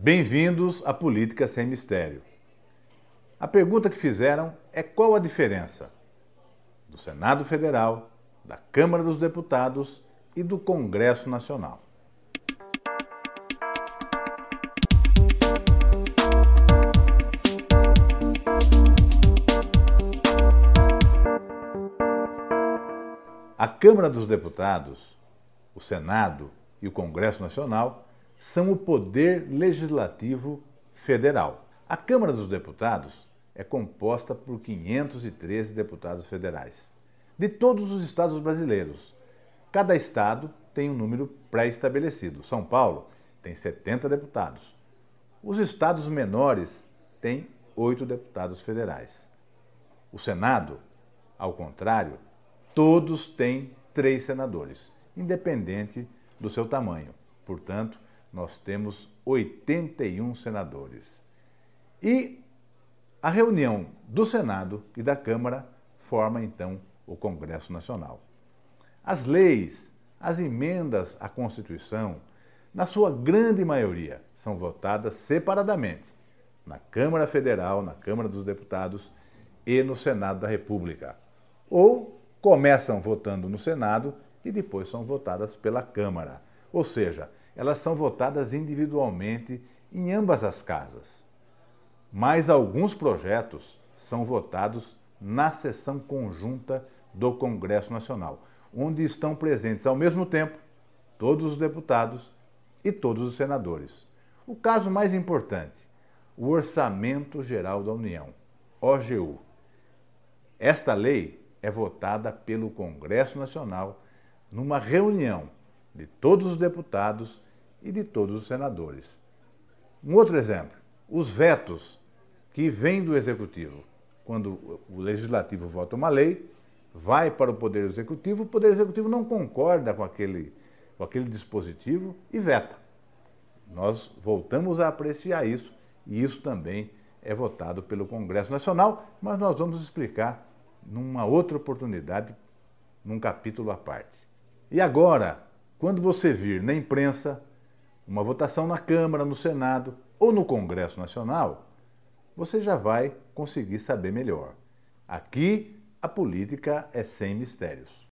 Bem-vindos à Política Sem Mistério. A pergunta que fizeram é qual a diferença do Senado Federal, da Câmara dos Deputados e do Congresso Nacional. A Câmara dos Deputados, o Senado e o Congresso Nacional são o poder legislativo federal. A Câmara dos Deputados é composta por 513 deputados federais, de todos os estados brasileiros. Cada estado tem um número pré-estabelecido. São Paulo tem 70 deputados. Os estados menores têm oito deputados federais. O Senado, ao contrário, todos têm três senadores, independente do seu tamanho. Portanto, nós temos 81 senadores. E a reunião do Senado e da Câmara forma então o Congresso Nacional. As leis, as emendas à Constituição, na sua grande maioria, são votadas separadamente na Câmara Federal, na Câmara dos Deputados e no Senado da República. Ou começam votando no Senado e depois são votadas pela Câmara. Ou seja, elas são votadas individualmente em ambas as casas. Mas alguns projetos são votados na sessão conjunta do Congresso Nacional, onde estão presentes ao mesmo tempo todos os deputados e todos os senadores. O caso mais importante, o Orçamento Geral da União, OGU. Esta lei é votada pelo Congresso Nacional numa reunião de todos os deputados e de todos os senadores. Um outro exemplo, os vetos que vêm do Executivo. Quando o Legislativo vota uma lei, vai para o Poder Executivo, o Poder Executivo não concorda com aquele, com aquele dispositivo e veta. Nós voltamos a apreciar isso e isso também é votado pelo Congresso Nacional, mas nós vamos explicar numa outra oportunidade, num capítulo à parte. E agora, quando você vir na imprensa uma votação na Câmara, no Senado ou no Congresso Nacional, você já vai conseguir saber melhor. Aqui a política é sem mistérios.